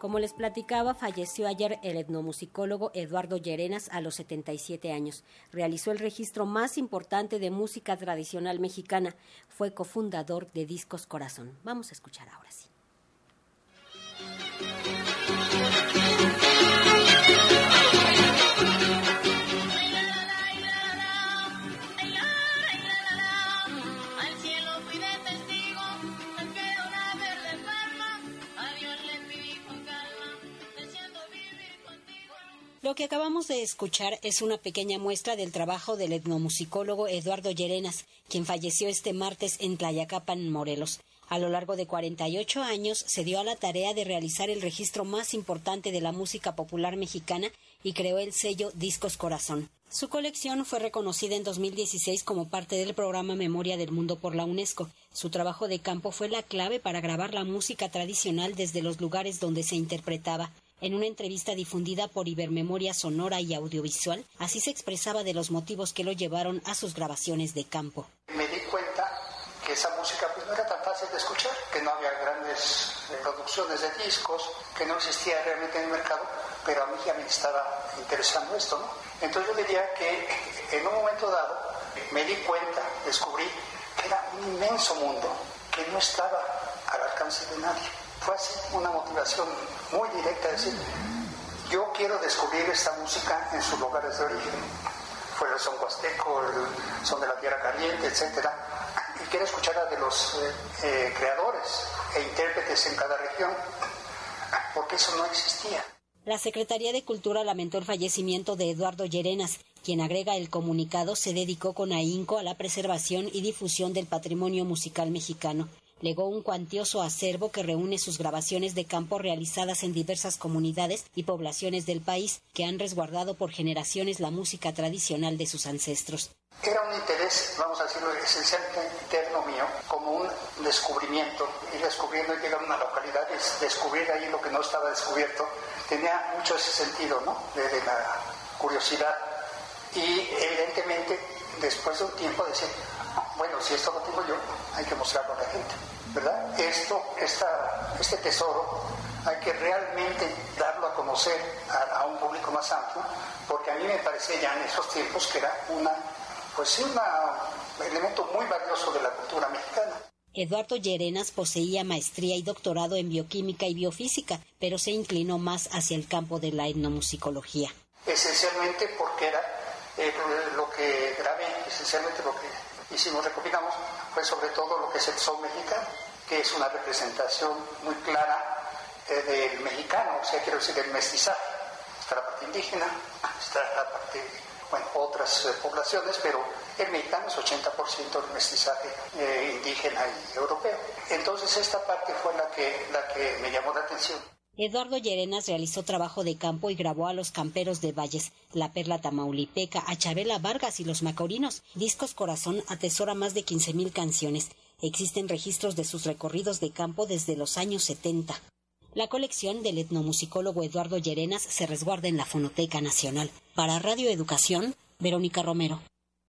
Como les platicaba, falleció ayer el etnomusicólogo Eduardo Llerenas a los 77 años. Realizó el registro más importante de música tradicional mexicana. Fue cofundador de Discos Corazón. Vamos a escuchar ahora sí. Lo que acabamos de escuchar es una pequeña muestra del trabajo del etnomusicólogo Eduardo Llerenas, quien falleció este martes en Tlayacapan, Morelos. A lo largo de 48 años se dio a la tarea de realizar el registro más importante de la música popular mexicana y creó el sello Discos Corazón. Su colección fue reconocida en 2016 como parte del programa Memoria del Mundo por la UNESCO. Su trabajo de campo fue la clave para grabar la música tradicional desde los lugares donde se interpretaba. En una entrevista difundida por Ibermemoria Sonora y Audiovisual, así se expresaba de los motivos que lo llevaron a sus grabaciones de campo. Me di cuenta que esa música pues, no era tan fácil de escuchar, que no había grandes eh, producciones de discos, que no existía realmente en el mercado, pero a mí ya me estaba interesando esto, ¿no? Entonces yo diría que en un momento dado me di cuenta, descubrí que era un inmenso mundo que no estaba al alcance de nadie fue así una motivación muy directa, de decir, yo quiero descubrir esta música en sus lugares de origen. Fue el son huasteco, el son de la tierra caliente, etc. Y quiero escuchar a de los eh, eh, creadores e intérpretes en cada región, porque eso no existía. La Secretaría de Cultura lamentó el fallecimiento de Eduardo Llerenas, quien agrega el comunicado se dedicó con ahínco a la preservación y difusión del patrimonio musical mexicano legó un cuantioso acervo que reúne sus grabaciones de campo realizadas en diversas comunidades y poblaciones del país que han resguardado por generaciones la música tradicional de sus ancestros. Era un interés, vamos a decirlo, esencialmente interno mío, como un descubrimiento, ir descubriendo y llegar a una localidad y descubrir ahí lo que no estaba descubierto. Tenía mucho ese sentido, ¿no? De, la curiosidad. Y evidentemente, después de un tiempo, decir, bueno, si esto lo tengo yo, hay que mostrarlo a la gente, ¿verdad? Esto, esta, este tesoro, hay que realmente darlo a conocer a, un público más amplio, porque a mí me parecía ya en esos tiempos que era una, pues un elemento muy valioso de la cultura mexicana. Eduardo Llerenas poseía maestría y doctorado en bioquímica y biofísica, pero se inclinó más hacia el campo de la etnomusicología. Esencialmente porque era eh, lo que grabé, esencialmente lo que hicimos, recopilamos, fue sobre todo lo que es el son mexicano, que es una representación muy clara eh, del mexicano, o sea, quiero decir, del mestizaje. Está la parte indígena, está la parte, bueno, otras eh, poblaciones, pero el mexicano es 80% del mestizaje eh, indígena y europeo. Entonces esta parte fue la que, la que me llamó la atención. Eduardo Llerenas realizó trabajo de campo y grabó a los camperos de Valles, La Perla Tamaulipeca, a Chabela Vargas y los Macorinos. Discos Corazón atesora más de 15.000 canciones. Existen registros de sus recorridos de campo desde los años 70. La colección del etnomusicólogo Eduardo Llerenas se resguarda en la Fonoteca Nacional. Para Radio Educación, Verónica Romero.